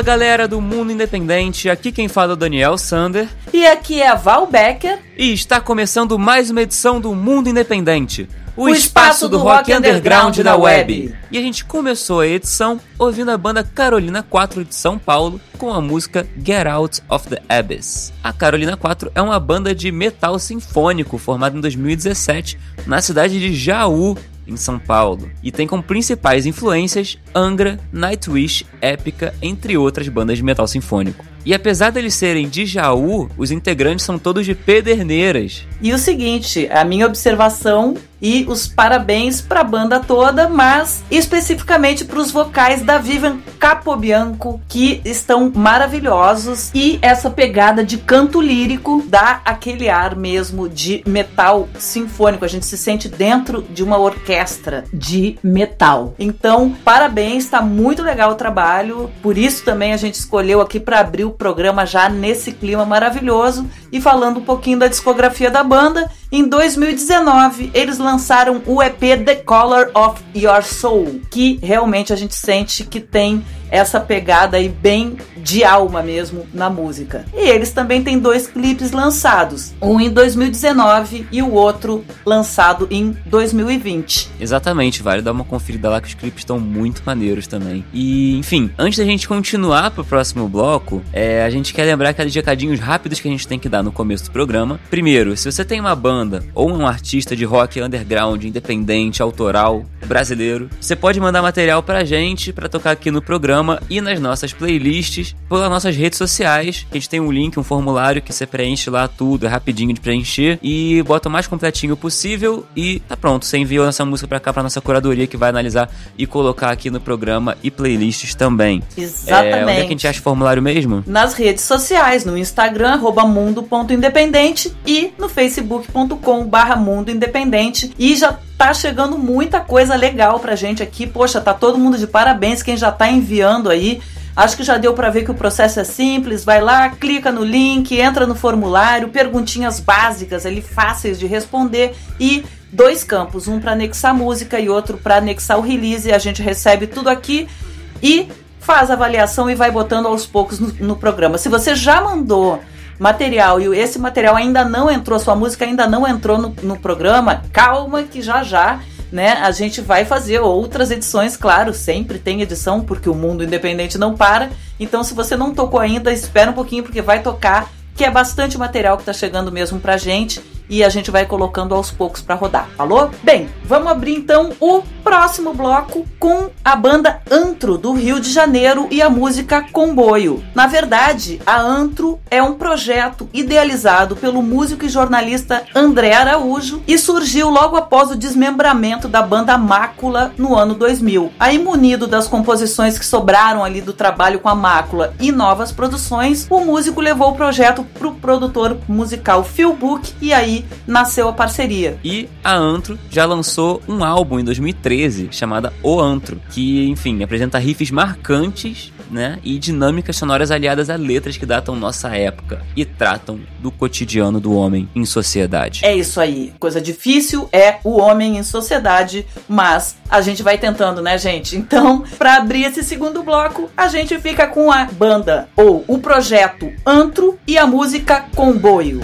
Fala galera do Mundo Independente, aqui quem fala é o Daniel Sander. E aqui é a Val Becker. E está começando mais uma edição do Mundo Independente, o, o espaço, espaço do, do rock, rock underground, underground da web. web. E a gente começou a edição ouvindo a banda Carolina 4 de São Paulo com a música Get Out of the Abyss. A Carolina 4 é uma banda de metal sinfônico formada em 2017 na cidade de Jaú, em São Paulo, e tem como principais influências Angra, Nightwish, Épica, entre outras bandas de metal sinfônico. E apesar deles serem de Jaú, os integrantes são todos de Pederneiras. E o seguinte, a minha observação e os parabéns para a banda toda, mas especificamente para os vocais da Vivian Capobianco, que estão maravilhosos e essa pegada de canto lírico dá aquele ar mesmo de metal sinfônico. A gente se sente dentro de uma orquestra de metal. Então, parabéns, está muito legal o trabalho. Por isso também a gente escolheu aqui para abrir o programa já nesse clima maravilhoso e falando um pouquinho da discografia da banda. Em 2019, eles lançaram o EP The Color of Your Soul, que realmente a gente sente que tem essa pegada aí bem de alma mesmo na música. E eles também têm dois clipes lançados, um em 2019 e o outro lançado em 2020. Exatamente, vale dar uma conferida lá que os clipes estão muito maneiros também. E, enfim, antes da gente continuar pro próximo bloco, é, a gente quer lembrar aqueles recadinhos rápidos que a gente tem que dar no começo do programa. Primeiro, se você tem uma banda ou um artista de rock underground, independente, autoral, brasileiro, você pode mandar material pra gente para tocar aqui no programa programa e nas nossas playlists pelas nossas redes sociais. A gente tem um link, um formulário que você preenche lá tudo, é rapidinho de preencher e bota o mais completinho possível e tá pronto. Você enviou essa música pra cá, pra nossa curadoria que vai analisar e colocar aqui no programa e playlists também. Exatamente. É, onde é que a gente acha o formulário mesmo? Nas redes sociais, no Instagram, mundo.independente e no facebook.com barra mundo independente. E já tá chegando muita coisa legal pra gente aqui. Poxa, tá todo mundo de parabéns quem já tá enviando aí. Acho que já deu para ver que o processo é simples. Vai lá, clica no link, entra no formulário, perguntinhas básicas ali fáceis de responder e dois campos, um para anexar música e outro para anexar o release. A gente recebe tudo aqui e faz a avaliação e vai botando aos poucos no, no programa. Se você já mandou material e esse material ainda não entrou, sua música ainda não entrou no, no programa, calma que já já né? A gente vai fazer outras edições, claro, sempre tem edição, porque o mundo independente não para. Então, se você não tocou ainda, espera um pouquinho, porque vai tocar, que é bastante material que tá chegando mesmo pra gente e a gente vai colocando aos poucos para rodar, falou? Bem, vamos abrir então o próximo bloco com a banda Antro do Rio de Janeiro e a música Comboio. Na verdade, a Antro é um projeto idealizado pelo músico e jornalista André Araújo e surgiu logo após o desmembramento da banda Mácula no ano 2000. Aí, munido das composições que sobraram ali do trabalho com a Mácula e novas produções, o músico levou o projeto pro produtor musical Phil Book e aí nasceu a parceria. E a Antro já lançou um álbum em 2013 chamado O Antro, que, enfim, apresenta riffs marcantes né, e dinâmicas sonoras aliadas a letras que datam nossa época e tratam do cotidiano do homem em sociedade. É isso aí. Coisa difícil é o homem em sociedade, mas a gente vai tentando, né, gente? Então, para abrir esse segundo bloco, a gente fica com a banda ou o projeto Antro e a música Comboio.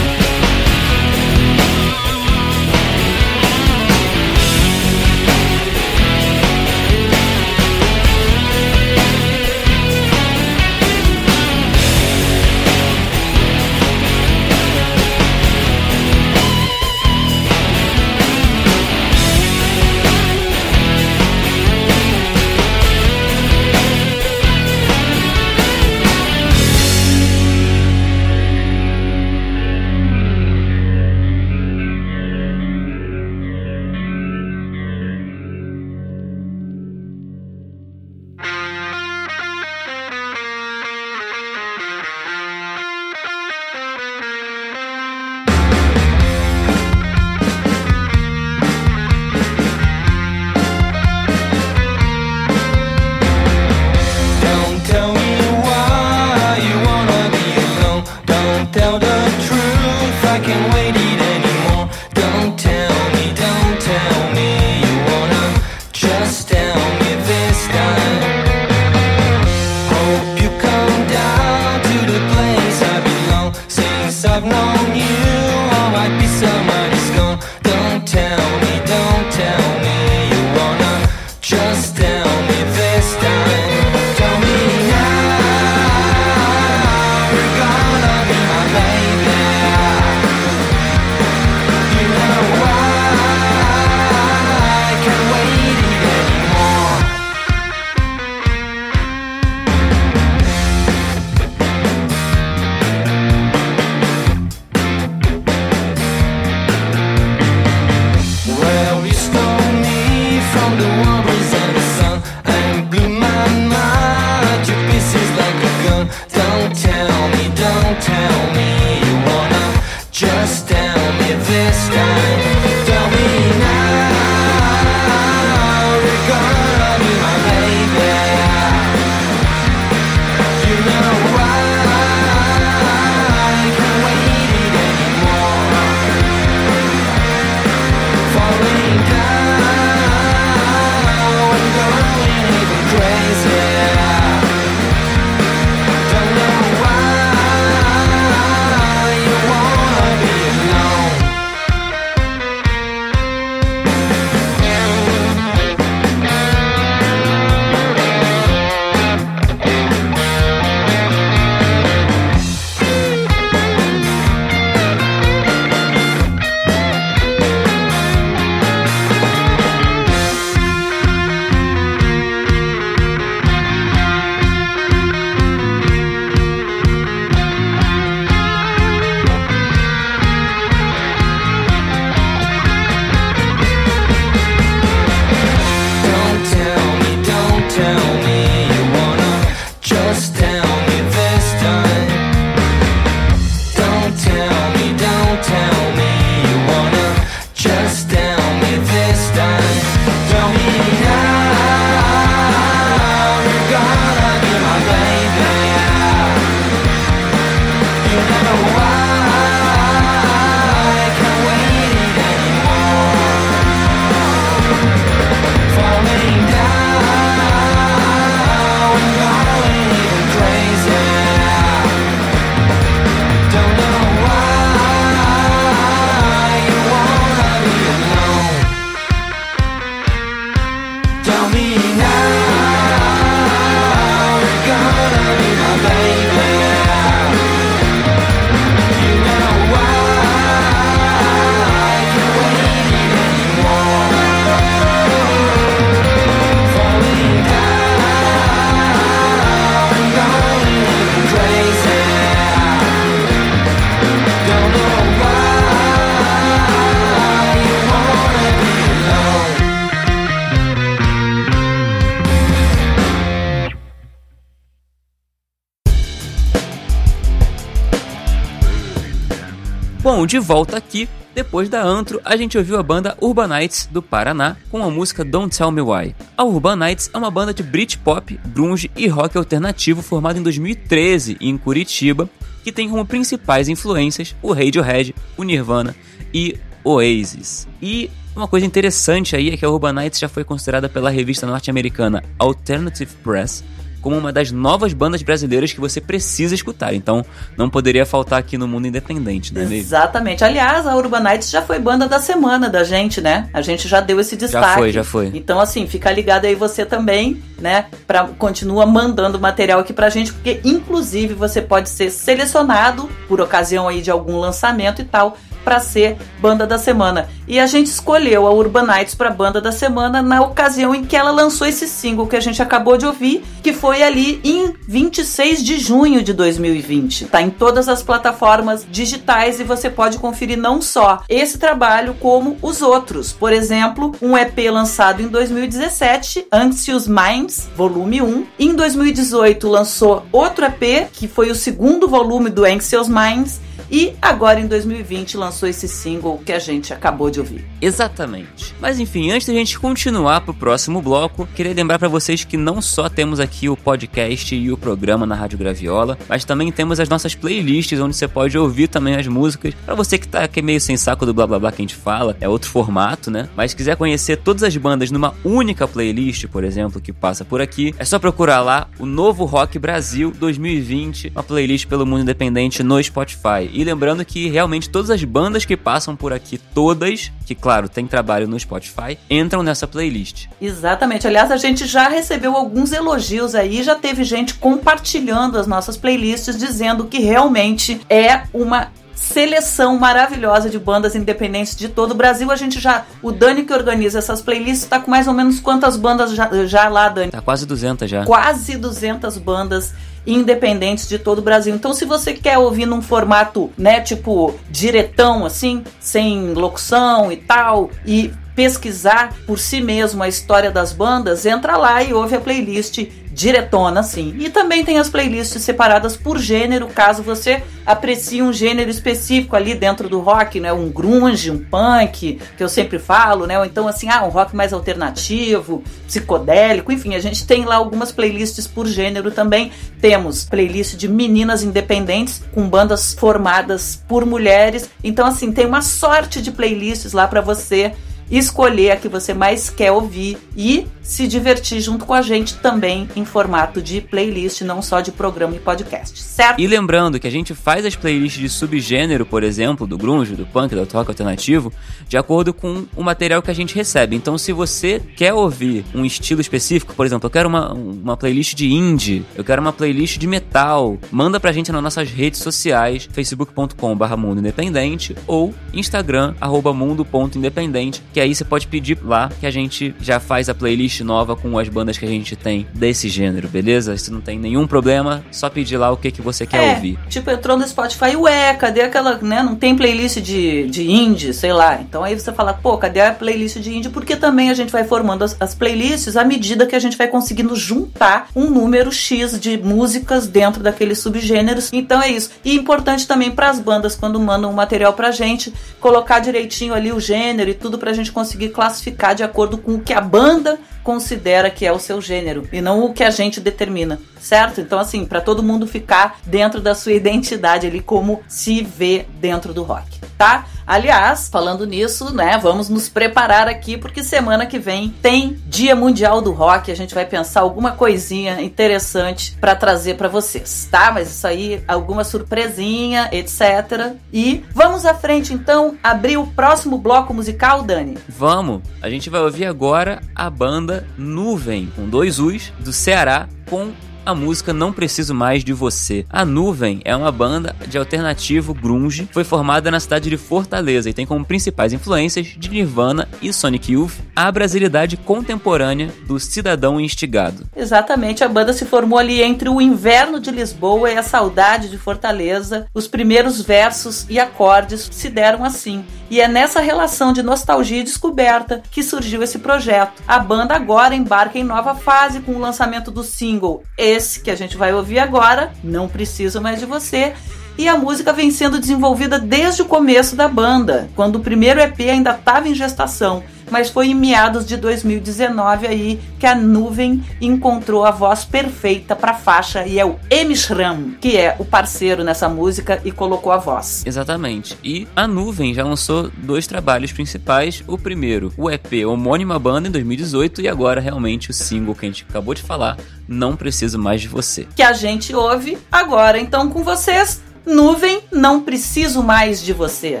Bom, de volta aqui, depois da Antro, a gente ouviu a banda Urbanites do Paraná com a música Don't Tell Me Why. A Urbanites é uma banda de Britpop, grunge e rock alternativo formada em 2013 em Curitiba, que tem como principais influências o Radiohead, o Nirvana e Oasis. E uma coisa interessante aí é que a Urbanites já foi considerada pela revista norte-americana Alternative Press como uma das novas bandas brasileiras que você precisa escutar. Então, não poderia faltar aqui no mundo independente, né? Exatamente. Aliás, a Urbanites já foi banda da semana da gente, né? A gente já deu esse destaque. Já foi, já foi. Então, assim, fica ligado aí você também, né? Pra, continua mandando material aqui pra gente, porque inclusive você pode ser selecionado por ocasião aí de algum lançamento e tal para ser banda da semana. E a gente escolheu a Urbanites para banda da semana na ocasião em que ela lançou esse single que a gente acabou de ouvir, que foi ali em 26 de junho de 2020. Tá em todas as plataformas digitais e você pode conferir não só esse trabalho como os outros. Por exemplo, um EP lançado em 2017, Anxious Minds, volume 1. Em 2018 lançou outro EP, que foi o segundo volume do Anxious Minds e agora em 2020 lançou esse single que a gente acabou de ouvir. Exatamente. Mas enfim, antes da gente continuar pro próximo bloco, queria lembrar para vocês que não só temos aqui o podcast e o programa na Rádio Graviola, mas também temos as nossas playlists onde você pode ouvir também as músicas. Para você que tá aqui meio sem saco do blá blá blá que a gente fala, é outro formato, né? Mas quiser conhecer todas as bandas numa única playlist, por exemplo, que passa por aqui, é só procurar lá o Novo Rock Brasil 2020, uma playlist pelo mundo independente no Spotify. E lembrando que realmente todas as bandas que passam por aqui, todas, que claro, tem trabalho no Spotify, entram nessa playlist. Exatamente. Aliás, a gente já recebeu alguns elogios aí, já teve gente compartilhando as nossas playlists dizendo que realmente é uma seleção maravilhosa de bandas independentes de todo o Brasil. A gente já, o Dani que organiza essas playlists, tá com mais ou menos quantas bandas já, já lá, Dani? Tá quase 200 já. Quase 200 bandas independentes de todo o Brasil. Então, se você quer ouvir num formato, né, tipo diretão assim, sem locução e tal, e pesquisar por si mesmo a história das bandas, entra lá e ouve a playlist diretona, assim. E também tem as playlists separadas por gênero, caso você aprecie um gênero específico ali dentro do rock, né? Um grunge, um punk, que eu sempre falo, né? Ou então assim, ah, um rock mais alternativo, psicodélico, enfim, a gente tem lá algumas playlists por gênero também. Temos playlist de meninas independentes com bandas formadas por mulheres. Então assim, tem uma sorte de playlists lá para você escolher a que você mais quer ouvir e se divertir junto com a gente também em formato de playlist, não só de programa e podcast, certo? E lembrando que a gente faz as playlists de subgênero, por exemplo, do grunge, do punk, do rock alternativo, de acordo com o material que a gente recebe. Então, se você quer ouvir um estilo específico, por exemplo, eu quero uma, uma playlist de indie, eu quero uma playlist de metal, manda pra gente nas nossas redes sociais, facebook.com.br mundo independente ou instagram, arroba mundo.independente, que aí você pode pedir lá que a gente já faz a playlist nova com as bandas que a gente tem desse gênero, beleza? Se não tem nenhum problema, só pedir lá o que, que você quer é, ouvir. Tipo, entrou no Spotify, ué, cadê aquela, né? Não tem playlist de, de indie, sei lá. Então aí você fala, pô, cadê a playlist de indie? Porque também a gente vai formando as, as playlists à medida que a gente vai conseguindo juntar um número X de músicas dentro daqueles subgêneros. Então é isso. E importante também para as bandas, quando mandam um material pra gente, colocar direitinho ali o gênero e tudo pra gente conseguir classificar de acordo com o que a banda considera que é o seu gênero e não o que a gente determina, certo? Então, assim, para todo mundo ficar dentro da sua identidade ali, como se vê dentro do rock, tá? Aliás, falando nisso, né, vamos nos preparar aqui porque semana que vem tem Dia Mundial do Rock. A gente vai pensar alguma coisinha interessante para trazer para vocês, tá? Mas isso aí, alguma surpresinha, etc. E vamos à frente então, abrir o próximo bloco musical, Dani. Vamos. A gente vai ouvir agora a banda Nuvem, com dois U's, do Ceará, com a música Não Preciso Mais de Você. A Nuvem é uma banda de alternativo grunge, foi formada na cidade de Fortaleza e tem como principais influências de Nirvana e Sonic Youth a brasilidade contemporânea do cidadão instigado. Exatamente, a banda se formou ali entre o inverno de Lisboa e a saudade de Fortaleza. Os primeiros versos e acordes se deram assim. E é nessa relação de nostalgia e descoberta que surgiu esse projeto. A banda agora embarca em nova fase com o lançamento do single esse que a gente vai ouvir agora, Não Preciso Mais de Você. E a música vem sendo desenvolvida desde o começo da banda, quando o primeiro EP ainda estava em gestação mas foi em meados de 2019 aí que a Nuvem encontrou a voz perfeita para a faixa e é o Emishram, que é o parceiro nessa música e colocou a voz. Exatamente. E a Nuvem já lançou dois trabalhos principais. O primeiro, o EP Homônima Banda em 2018 e agora realmente o single que a gente acabou de falar, Não Preciso Mais de Você. Que a gente ouve agora então com vocês. Nuvem, não preciso mais de você.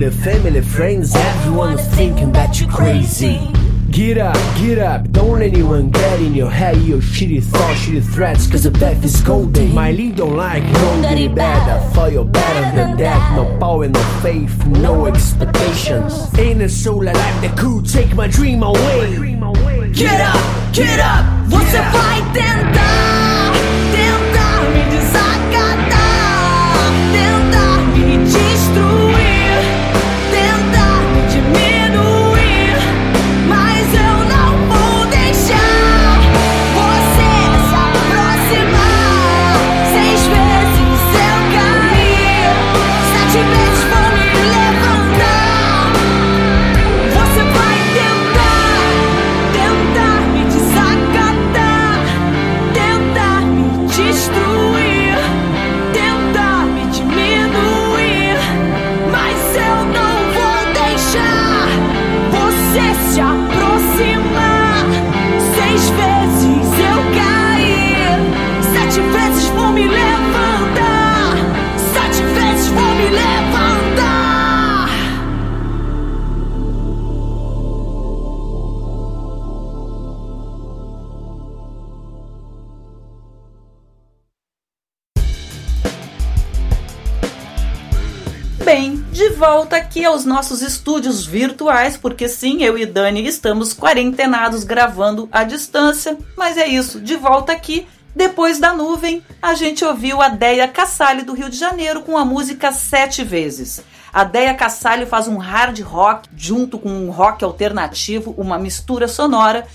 It's aching, the family, friends, everyone's thinking that you're crazy. Get up, get up. Don't let anyone get in your head your shitty thoughts, shitty threats, cause the path is golden. My league don't like no dirty bad. I thought you're better than that. No power, no faith, no expectations. Ain't a soul alive that could take my dream away. Get up, get up, what's você vai tentar, tentar aos nossos estúdios virtuais, porque sim, eu e Dani estamos quarentenados gravando à distância, mas é isso, de volta aqui. Depois da nuvem, a gente ouviu a Deia Cassalli do Rio de Janeiro com a música Sete Vezes. A Deia Cassalli faz um hard rock junto com um rock alternativo, uma mistura sonora,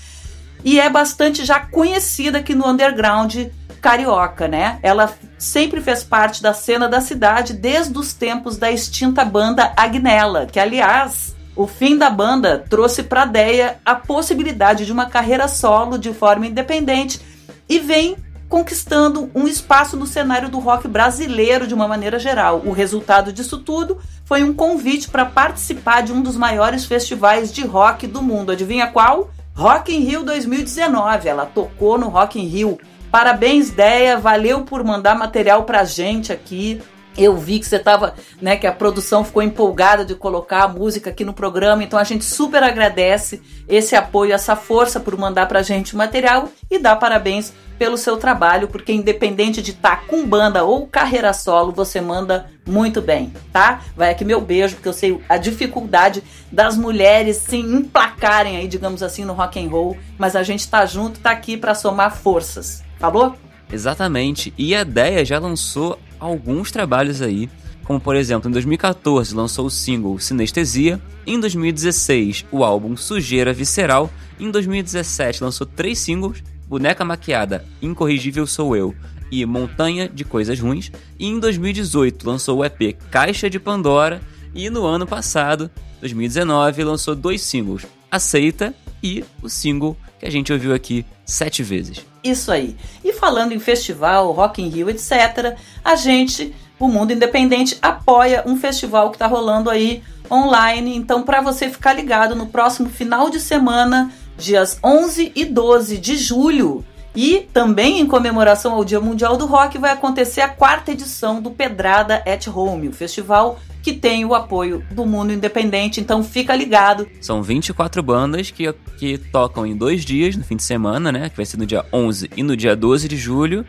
e é bastante já conhecida aqui no underground carioca, né? Ela sempre fez parte da cena da cidade desde os tempos da extinta banda Agnella, que aliás, o fim da banda trouxe para Deia a possibilidade de uma carreira solo de forma independente e vem conquistando um espaço no cenário do rock brasileiro de uma maneira geral. O resultado disso tudo foi um convite para participar de um dos maiores festivais de rock do mundo. Adivinha qual? Rock in Rio 2019. Ela tocou no Rock in Rio. Parabéns, Deia. Valeu por mandar material pra gente aqui. Eu vi que você estava, né, que a produção ficou empolgada de colocar a música aqui no programa, então a gente super agradece esse apoio, essa força por mandar pra gente o material e dá parabéns pelo seu trabalho, porque independente de estar com banda ou carreira solo, você manda muito bem, tá? Vai aqui meu beijo, porque eu sei a dificuldade das mulheres se emplacarem aí, digamos assim, no rock and roll, mas a gente tá junto, tá aqui para somar forças. Falou? Exatamente. E a Deia já lançou alguns trabalhos aí, como por exemplo, em 2014 lançou o single Sinestesia, em 2016 o álbum Sujeira Visceral, em 2017 lançou três singles Boneca Maquiada, Incorrigível Sou Eu e Montanha de Coisas Ruins. E em 2018 lançou o EP Caixa de Pandora. E no ano passado, 2019, lançou dois singles, Aceita e o single que a gente ouviu aqui sete vezes. Isso aí. E falando em festival, Rock in Rio, etc., a gente, o Mundo Independente, apoia um festival que está rolando aí online. Então, para você ficar ligado, no próximo final de semana, dias 11 e 12 de julho, e também em comemoração ao Dia Mundial do Rock, vai acontecer a quarta edição do Pedrada at Home, o festival que tem o apoio do mundo independente, então fica ligado. São 24 bandas que, que tocam em dois dias, no fim de semana, né? Que vai ser no dia 11 e no dia 12 de julho.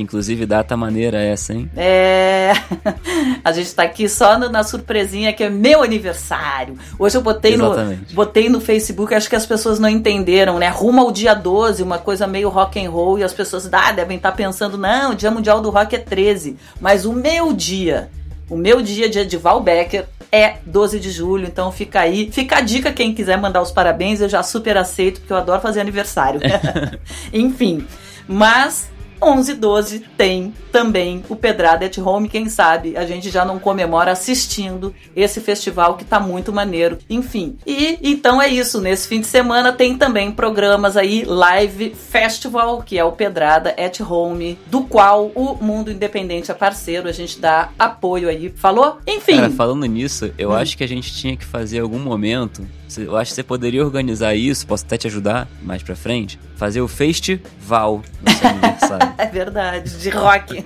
Que inclusive data maneira essa, hein? É. A gente tá aqui só no- na surpresinha que é meu aniversário. Hoje eu botei no, botei no Facebook, acho que as pessoas não entenderam, né? Rumo ao dia 12, uma coisa meio rock and roll, e as pessoas ah, devem estar pensando, não, o Dia Mundial do Rock é 13. Mas o meu dia, o meu dia, dia de Val Becker, é 12 de julho, então fica aí. Fica a dica, quem quiser mandar os parabéns, eu já super aceito, porque eu adoro fazer aniversário. Enfim, mas 11 e 12 tem também o Pedrada at Home, quem sabe a gente já não comemora assistindo esse festival que tá muito maneiro. Enfim, e então é isso, nesse fim de semana tem também programas aí, Live Festival, que é o Pedrada at Home, do qual o Mundo Independente é parceiro, a gente dá apoio aí. Falou? Enfim, Cara, falando nisso, Hum. eu acho que a gente tinha que fazer algum momento. Eu acho que você poderia organizar isso, posso até te ajudar mais pra frente. Fazer o festival no seu aniversário. É verdade, de rock.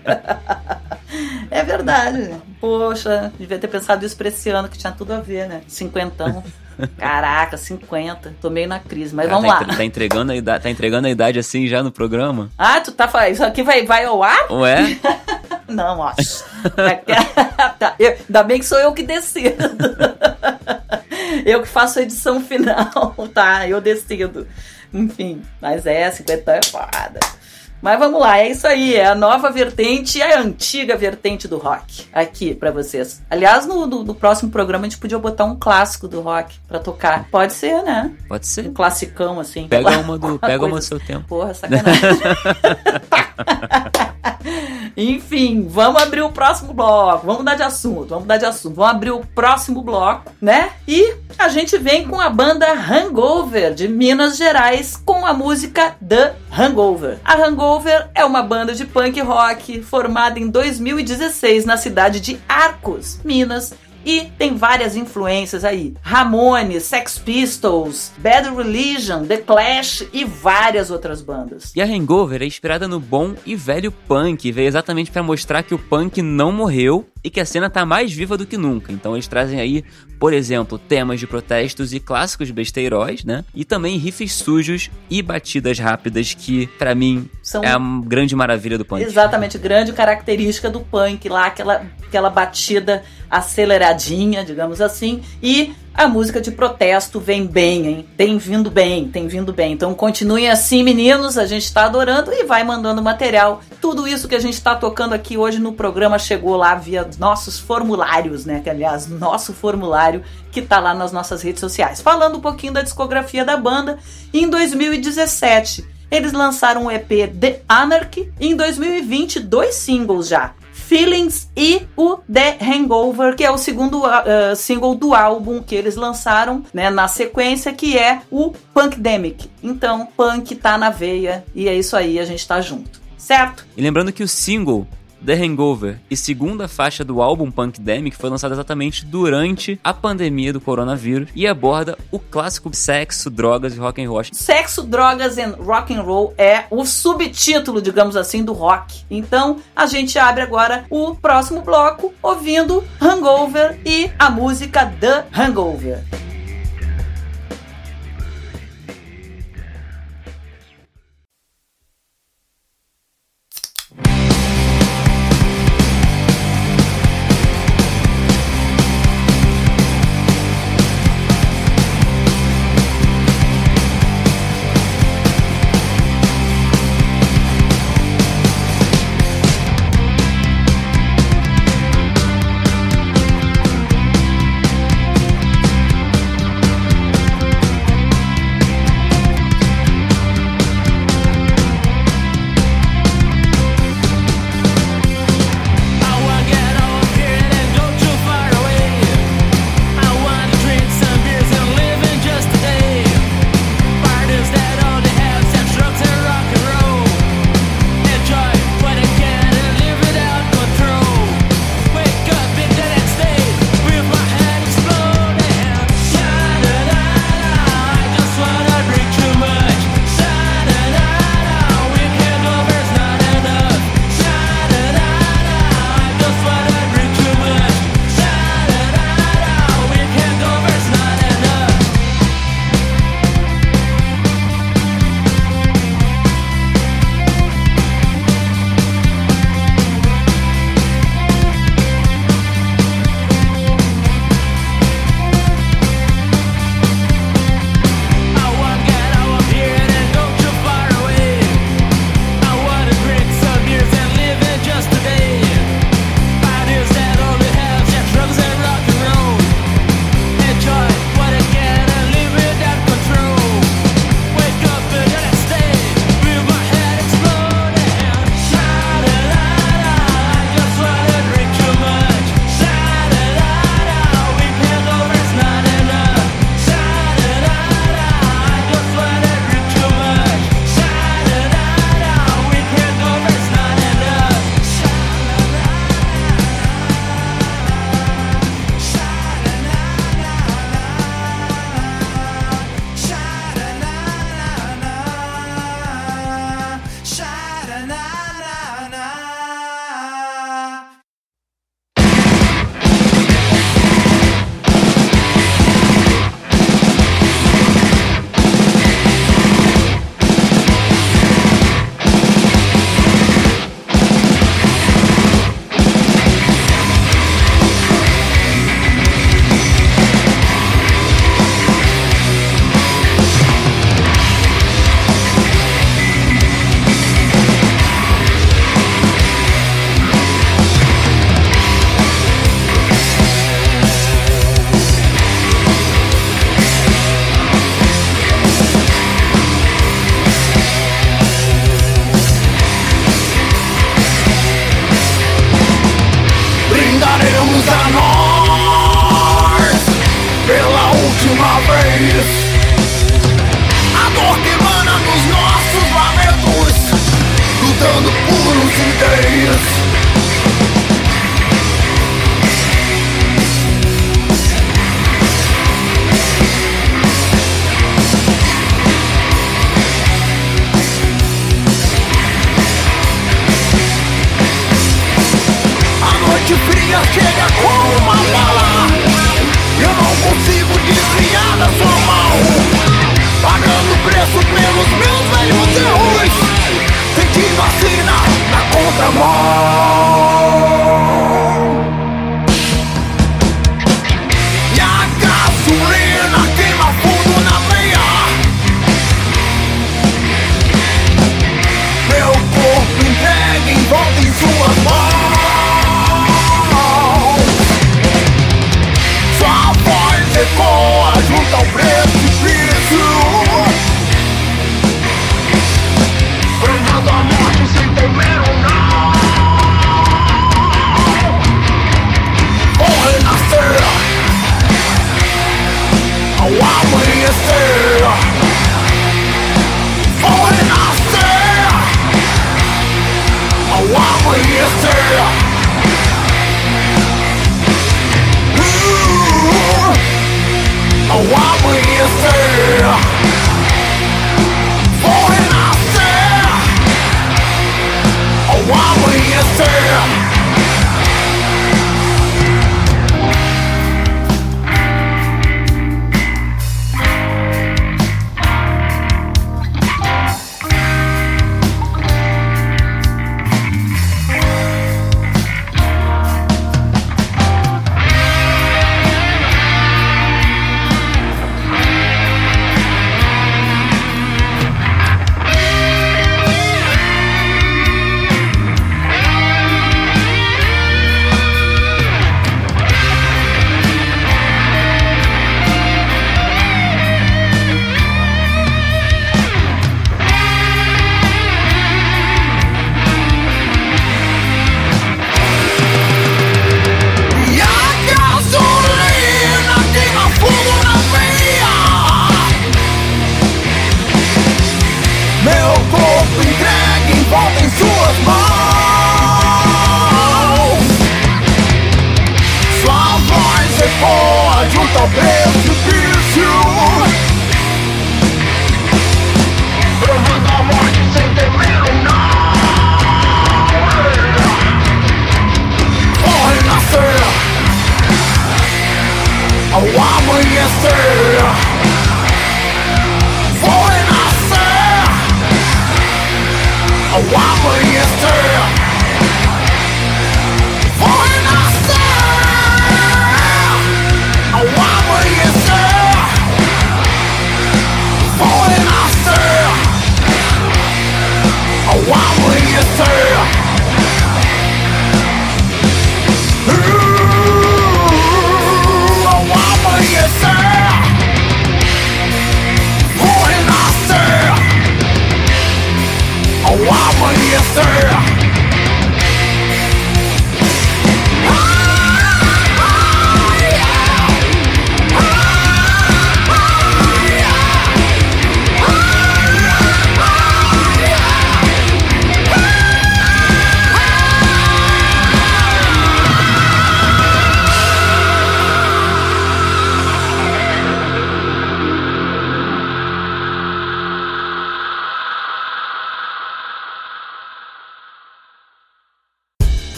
é verdade. Poxa, devia ter pensado isso pra esse ano, que tinha tudo a ver, né? Cinquentão. Caraca, 50. Tô meio na crise, mas vamos tá, lá. tá entregando a idade, tá entregando a idade assim já no programa? Ah, tu tá falando. Isso aqui vai, vai ao ar? Ué? Não, ó. tá, eu- ainda bem que sou eu que decido. eu que faço a edição final, tá? Eu decido. Enfim, mas é, 50 é foda. Mas vamos lá, é isso aí, é a nova vertente e a antiga vertente do rock aqui pra vocês. Aliás, no, no- no próximo programa a gente podia botar um clássico do rock pra tocar. Pode ser, né? Pode ser. Um classicão assim. Pega uma do, pega uma do seu tempo. Porra, sacanagem. Enfim, vamos abrir o próximo bloco. Vamos mudar de assunto, vamos mudar de assunto. Vamos abrir o próximo bloco, né? E a gente vem com a banda Hangover de Minas Gerais com a música The Hangover. A Hangover é uma banda de punk rock formada em 2016 na cidade de Arcos, Minas. E tem várias influências aí. Ramones, Sex Pistols, Bad Religion, The Clash e várias outras bandas. E a Hangover é inspirada no bom e velho punk, veio exatamente pra mostrar que o punk não morreu e que a cena tá mais viva do que nunca. Então eles trazem aí, por exemplo, temas de protestos e clássicos besteiróis, né? E também riffs sujos e batidas rápidas que, pra mim, São é a grande maravilha do punk. Exatamente, grande característica do punk lá, aquela, aquela batida aceleradinha, digamos assim, e a música de protesto vem bem, hein? Tem vindo bem, tem vindo bem. Então continuem assim, meninos, a gente tá adorando e vai mandando material. Tudo isso que a gente tá tocando aqui hoje no programa chegou lá via nossos formulários, né? Que aliás, nosso formulário que tá lá nas nossas redes sociais. Falando um pouquinho da discografia da banda, em 2017 eles lançaram o EP The Anarchy e em 2020 dois singles já. Feelings e o The Hangover, que é o segundo ah, single do álbum que eles lançaram, né, na sequência, que é o Punkdemic. Então, punk tá na veia e é isso aí, a gente tá junto. Certo? E lembrando que o single The Hangover e segunda faixa do álbum Punkdemic foi lançada exatamente durante a pandemia do coronavírus e aborda o clássico sexo, drogas e rock and roll. Sexo, drogas e rock and roll é o subtítulo, digamos assim, do rock. Então, a gente abre agora o próximo bloco ouvindo Hangover e a música The. Hangover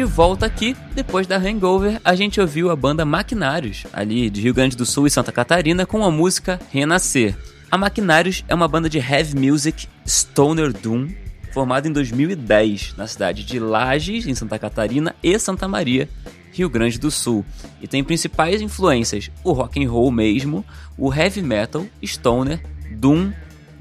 de volta aqui, depois da Hangover, a gente ouviu a banda Maquinários, ali de Rio Grande do Sul e Santa Catarina, com a música Renascer. A Maquinários é uma banda de heavy music stoner doom, formada em 2010 na cidade de Lages, em Santa Catarina, e Santa Maria, Rio Grande do Sul. E tem principais influências o rock and roll mesmo, o heavy metal, stoner, doom,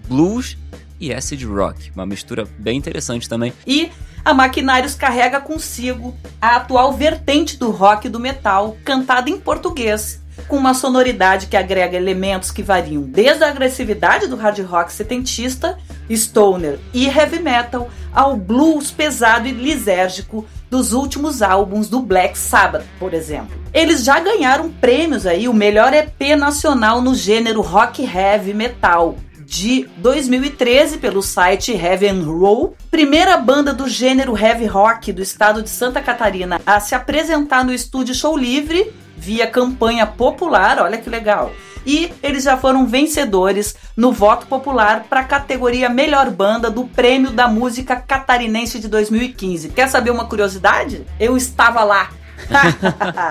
blues e acid rock, uma mistura bem interessante também. E a Maquinários carrega consigo a atual vertente do rock e do metal, cantada em português, com uma sonoridade que agrega elementos que variam desde a agressividade do hard rock setentista, stoner e heavy metal, ao blues pesado e lisérgico dos últimos álbuns do Black Sabbath, por exemplo. Eles já ganharam prêmios aí, o melhor EP nacional no gênero rock heavy metal, de 2013 pelo site Heavy and Roll, primeira banda do gênero heavy rock do estado de Santa Catarina a se apresentar no estúdio Show Livre via campanha popular, olha que legal. E eles já foram vencedores no voto popular para a categoria Melhor Banda do Prêmio da Música Catarinense de 2015. Quer saber uma curiosidade? Eu estava lá.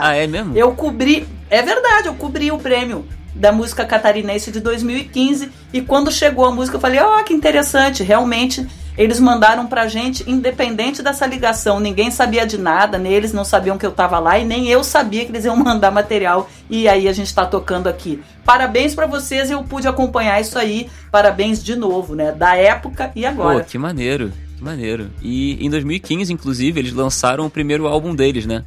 ah, é mesmo? Eu cobri, é verdade, eu cobri o prêmio da música catarinense de 2015 e quando chegou a música eu falei, ó, oh, que interessante, realmente eles mandaram pra gente, independente dessa ligação, ninguém sabia de nada, nem eles não sabiam que eu tava lá e nem eu sabia que eles iam mandar material e aí a gente tá tocando aqui. Parabéns para vocês, eu pude acompanhar isso aí, parabéns de novo, né, da época e agora. Pô, que maneiro, que maneiro. E em 2015, inclusive, eles lançaram o primeiro álbum deles, né,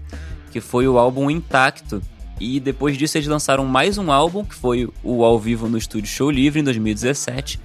que foi o álbum Intacto, e depois disso eles lançaram mais um álbum, que foi o ao vivo no estúdio Show Livre em 2017.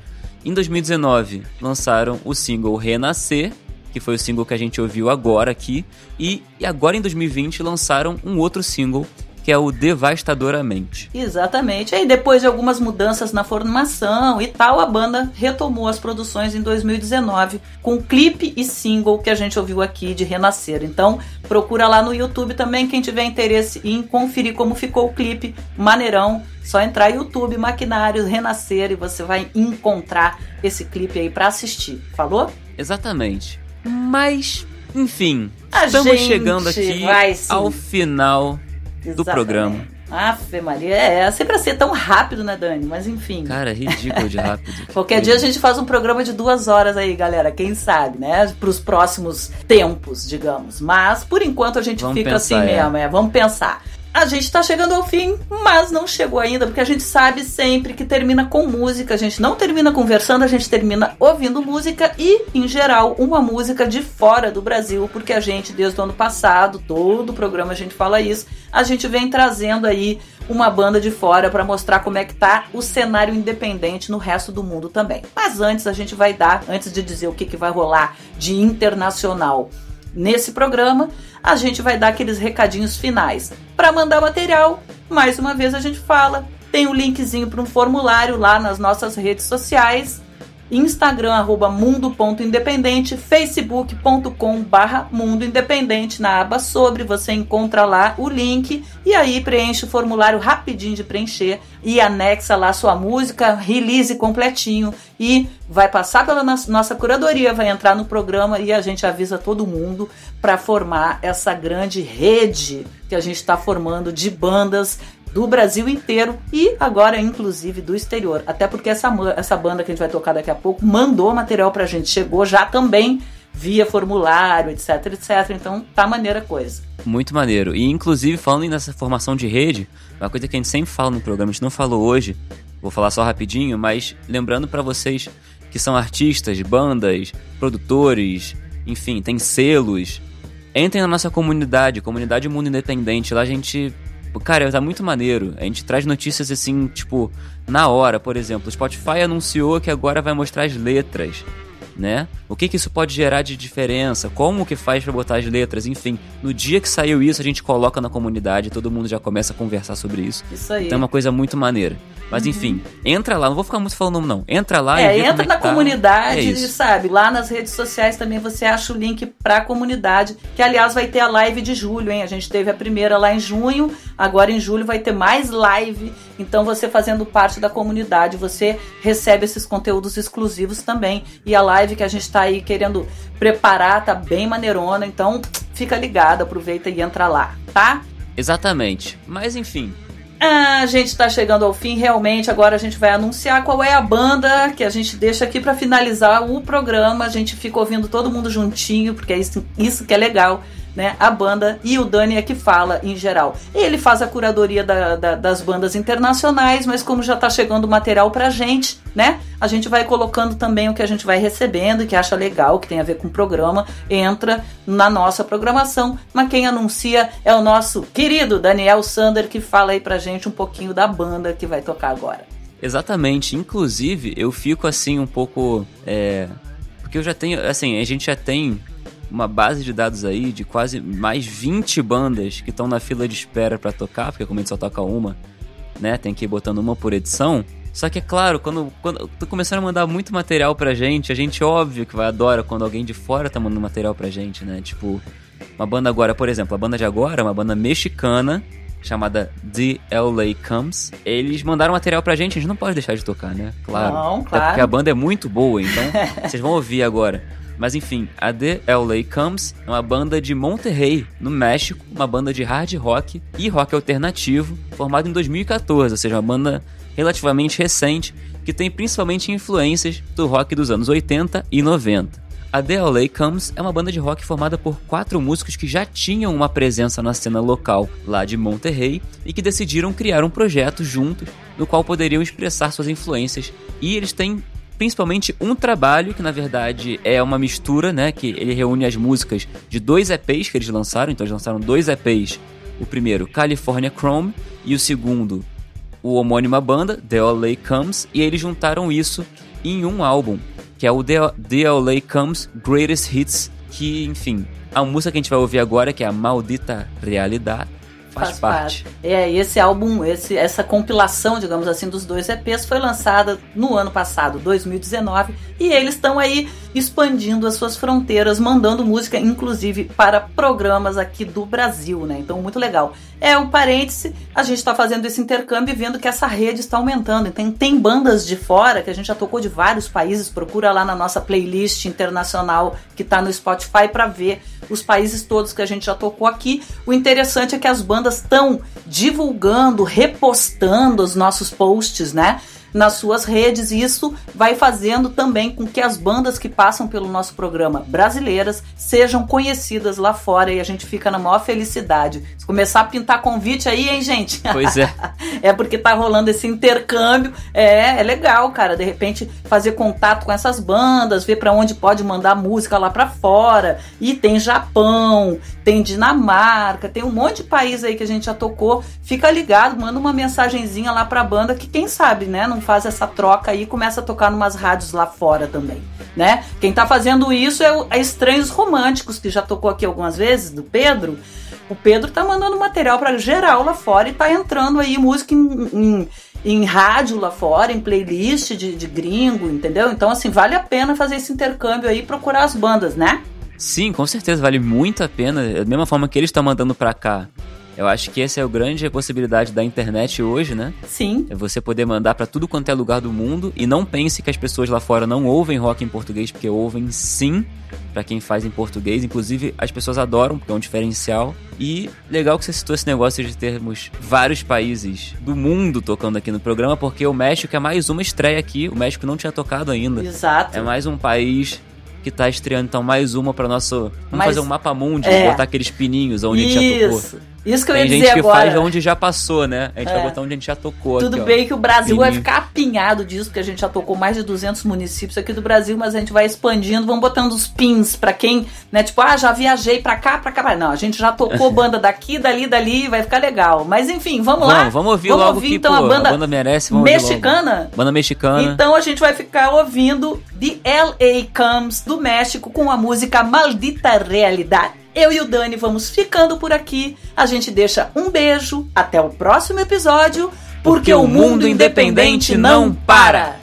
Em 2019 lançaram o single Renascer, que foi o single que a gente ouviu agora aqui, e, e agora em 2020 lançaram um outro single que é o Devastadoramente. Exatamente. Aí depois de algumas mudanças na formação e tal, a banda retomou as produções em 2019 com clipe e single que a gente ouviu aqui de Renascer. Então, procura lá no YouTube também quem tiver interesse em conferir como ficou o clipe, maneirão. Só entrar YouTube Maquinários Renascer e você vai encontrar esse clipe aí para assistir. Falou? Exatamente. Mas, enfim, a estamos chegando aqui ao final do programa. Afe Maria, é, é sempre ser tão rápido, né, Dani? Mas enfim. Cara, é ridículo de rápido. Qualquer dia a gente faz um programa de duas horas aí, galera. Quem sabe, né? Para os próximos tempos, digamos. Mas por enquanto a gente Vamos fica pensar, assim é. mesmo, é. Vamos pensar a gente está chegando ao fim, mas não chegou ainda, porque a gente sabe sempre que termina com música. A gente não termina conversando, a gente termina ouvindo música e, em geral, uma música de fora do Brasil, porque a gente, desde o ano passado, todo o programa a gente fala isso, a gente vem trazendo aí uma banda de fora para mostrar como é que tá o cenário independente no resto do mundo também. Mas antes a gente vai dar, antes de dizer o que, que vai rolar de internacional nesse programa, a gente vai dar aqueles recadinhos finais. Para mandar material, mais uma vez a gente fala, tem o um linkzinho para um formulário lá nas nossas redes sociais Instagram, arroba mundo.independente, facebook.com barra mundo independente, na aba sobre, você encontra lá o link. E aí preenche o formulário rapidinho de preencher e anexa lá sua música, release completinho. E vai passar pela nossa curadoria, vai entrar no programa e a gente avisa todo mundo para formar essa grande rede que a gente está formando de bandas do Brasil inteiro e agora inclusive do exterior. Até porque essa, essa banda que a gente vai tocar daqui a pouco mandou material pra gente, chegou já também via formulário, etc, etc. Então tá maneira a coisa. Muito maneiro. E inclusive falando nessa formação de rede, uma coisa que a gente sempre fala no programa, a gente não falou hoje, vou falar só rapidinho, mas lembrando para vocês que são artistas, bandas, produtores, enfim, tem selos. Entrem na nossa comunidade, comunidade Mundo Independente. Lá a gente Tipo, cara, tá muito maneiro. A gente traz notícias assim, tipo, na hora, por exemplo. O Spotify anunciou que agora vai mostrar as letras né? O que, que isso pode gerar de diferença? Como que faz para botar as letras? Enfim, no dia que saiu isso, a gente coloca na comunidade, todo mundo já começa a conversar sobre isso. Isso aí. Então é uma coisa muito maneira. Mas uhum. enfim, entra lá, não vou ficar muito falando não. Entra lá é, e entra é na tá. comunidade, é e sabe, lá nas redes sociais também você acha o link pra comunidade, que aliás vai ter a live de julho, hein? A gente teve a primeira lá em junho, agora em julho vai ter mais live. Então você fazendo parte da comunidade, você recebe esses conteúdos exclusivos também. E a live que a gente tá aí querendo preparar tá bem maneirona, então fica ligado, aproveita e entra lá, tá? Exatamente. Mas enfim, ah, a gente está chegando ao fim, realmente. Agora a gente vai anunciar qual é a banda que a gente deixa aqui para finalizar o programa. A gente fica ouvindo todo mundo juntinho, porque é isso, isso que é legal né, a banda e o Dani é que fala em geral. Ele faz a curadoria da, da, das bandas internacionais, mas como já está chegando material pra gente, né, a gente vai colocando também o que a gente vai recebendo e que acha legal, que tem a ver com o programa, entra na nossa programação. Mas quem anuncia é o nosso querido Daniel Sander, que fala aí pra gente um pouquinho da banda que vai tocar agora. Exatamente. Inclusive, eu fico assim um pouco. É... Porque eu já tenho. Assim, a gente já tem uma base de dados aí de quase mais 20 bandas que estão na fila de espera pra tocar, porque como a gente só toca uma, né? Tem que ir botando uma por edição. Só que é claro, quando, quando tu começaram a mandar muito material pra gente, a gente óbvio que vai adora quando alguém de fora tá mandando material pra gente, né? Tipo, uma banda agora, por exemplo, a banda de agora, é uma banda mexicana chamada The LA Comes. Eles mandaram material pra gente, a gente não pode deixar de tocar, né? Claro. Não, Até claro. porque a banda é muito boa, então vocês vão ouvir agora. Mas enfim, a The LA Comes é uma banda de Monterrey, no México, uma banda de hard rock e rock alternativo, formada em 2014, ou seja, uma banda relativamente recente que tem principalmente influências do rock dos anos 80 e 90. A The LA Comes é uma banda de rock formada por quatro músicos que já tinham uma presença na cena local lá de Monterrey e que decidiram criar um projeto juntos no qual poderiam expressar suas influências. E eles têm principalmente um trabalho que na verdade é uma mistura, né, que ele reúne as músicas de dois EPs que eles lançaram, então eles lançaram dois EPs. O primeiro, California Chrome, e o segundo, o homônima banda, The LA Comes, e eles juntaram isso em um álbum, que é o The, The LA Comes Greatest Hits, que, enfim, a música que a gente vai ouvir agora, que é a Maldita Realidade, faz, parte. É, e esse álbum, esse, essa compilação, digamos assim, dos dois EPs foi lançada no ano passado, 2019, e eles estão aí expandindo as suas fronteiras, mandando música, inclusive, para programas aqui do Brasil, né? Então, muito legal. É um parêntese, a gente está fazendo esse intercâmbio e vendo que essa rede está aumentando. Tem, tem bandas de fora, que a gente já tocou de vários países, procura lá na nossa playlist internacional que está no Spotify para ver os países todos que a gente já tocou aqui. O interessante é que as bandas estão divulgando, repostando os nossos posts, né? Nas suas redes, e isso vai fazendo também com que as bandas que passam pelo nosso programa brasileiras sejam conhecidas lá fora e a gente fica na maior felicidade. Se começar a pintar convite aí, hein, gente? Pois é. é porque tá rolando esse intercâmbio. É, é legal, cara. De repente fazer contato com essas bandas, ver para onde pode mandar música lá para fora. E tem Japão, tem Dinamarca, tem um monte de país aí que a gente já tocou. Fica ligado, manda uma mensagenzinha lá pra banda que quem sabe, né, não faz essa troca aí e começa a tocar numas rádios lá fora também, né? Quem tá fazendo isso é o é Estranhos Românticos, que já tocou aqui algumas vezes, do Pedro. O Pedro tá mandando material pra geral lá fora e tá entrando aí música em, em, em rádio lá fora, em playlist de, de gringo, entendeu? Então, assim, vale a pena fazer esse intercâmbio aí e procurar as bandas, né? Sim, com certeza, vale muito a pena. Da mesma forma que eles estão mandando pra cá. Eu acho que essa é a grande possibilidade da internet hoje, né? Sim. É você poder mandar pra tudo quanto é lugar do mundo e não pense que as pessoas lá fora não ouvem rock em português, porque ouvem sim pra quem faz em português. Inclusive, as pessoas adoram, porque é um diferencial. E legal que você citou esse negócio de termos vários países do mundo tocando aqui no programa, porque o México é mais uma estreia aqui. O México não tinha tocado ainda. Exato. É mais um país que tá estreando, então mais uma pra nosso. Vamos Mas- fazer um mapa mundi, É. botar aqueles pininhos onde a gente já tocou. Isso. Que eu Tem ia gente dizer que agora. faz onde já passou, né? A gente É. vai botar onde a gente já tocou. Tudo aqui, ó. bem que o Brasil vai ficar apinhado disso, porque a gente já tocou mais de 200 municípios aqui do Brasil, mas a gente vai expandindo, vamos botando os pins pra quem, né, tipo, ah, já viajei pra cá, pra cá, não, a gente já tocou banda daqui, dali, dali, vai ficar legal. Mas enfim, vamos, lá. Vamos, vamos ouvir vamos logo ouvir que então pô, a banda, merece. Vamos ouvir logo. mexicana. Banda mexicana. Então a gente vai ficar ouvindo The L.A. Comes do México com a música Maldita Realidade. Eu e o Dani vamos ficando por aqui. A gente deixa um beijo. Até o próximo episódio. Porque, o mundo independente não para.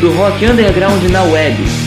Do rock underground na web.